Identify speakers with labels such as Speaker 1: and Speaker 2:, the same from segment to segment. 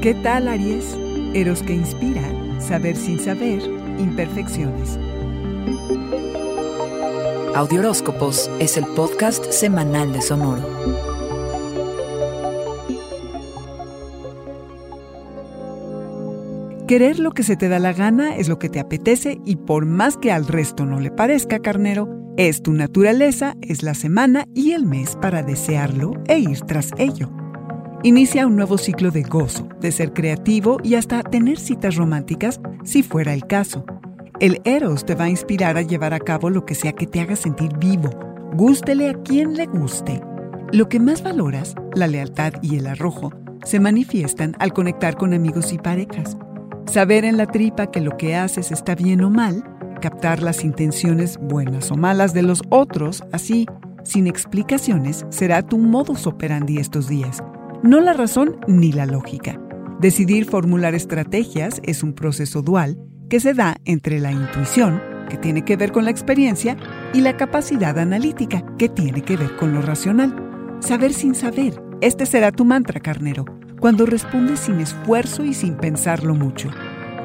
Speaker 1: ¿Qué tal, Aries? Eros que inspira, saber sin saber, imperfecciones.
Speaker 2: Audioróscopos es el podcast semanal de Sonoro.
Speaker 1: Querer lo que se te da la gana es lo que te apetece y por más que al resto no le parezca, carnero, es tu naturaleza, es la semana y el mes para desearlo e ir tras ello. Inicia un nuevo ciclo de gozo, de ser creativo y hasta tener citas románticas si fuera el caso. El Eros te va a inspirar a llevar a cabo lo que sea que te haga sentir vivo, gústele a quien le guste. Lo que más valoras, la lealtad y el arrojo, se manifiestan al conectar con amigos y parejas. Saber en la tripa que lo que haces está bien o mal, captar las intenciones buenas o malas de los otros, así, sin explicaciones, será tu modus operandi estos días no la razón ni la lógica. Decidir formular estrategias es un proceso dual que se da entre la intuición, que tiene que ver con la experiencia, y la capacidad analítica, que tiene que ver con lo racional. Saber sin saber, este será tu mantra, carnero, cuando respondes sin esfuerzo y sin pensarlo mucho.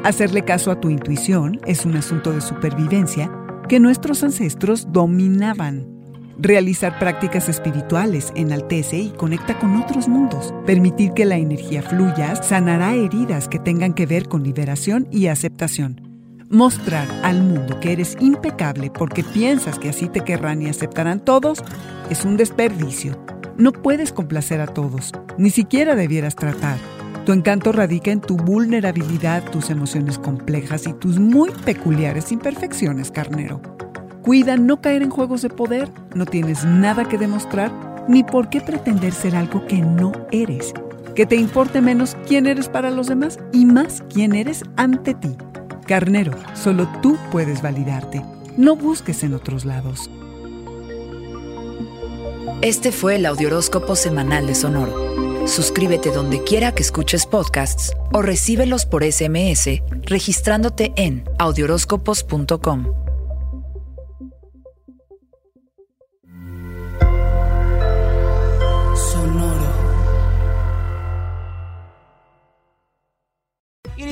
Speaker 1: Hacerle caso a tu intuición es un asunto de supervivencia que nuestros ancestros dominaban. Realizar prácticas espirituales enaltece y conecta con otros mundos. Permitir que la energía fluya sanará heridas que tengan que ver con liberación y aceptación. Mostrar al mundo que eres impecable porque piensas que así te querrán y aceptarán todos es un desperdicio. No puedes complacer a todos, ni siquiera debieras tratar. Tu encanto radica en tu vulnerabilidad, tus emociones complejas y tus muy peculiares imperfecciones, carnero. Cuida no caer en juegos de poder, no tienes nada que demostrar ni por qué pretender ser algo que no eres. Que te importe menos quién eres para los demás y más quién eres ante ti. Carnero, solo tú puedes validarte. No busques en otros lados.
Speaker 2: Este fue el Audioróscopo Semanal de Sonoro. Suscríbete donde quiera que escuches podcasts o recíbelos por SMS registrándote en audioróscopos.com.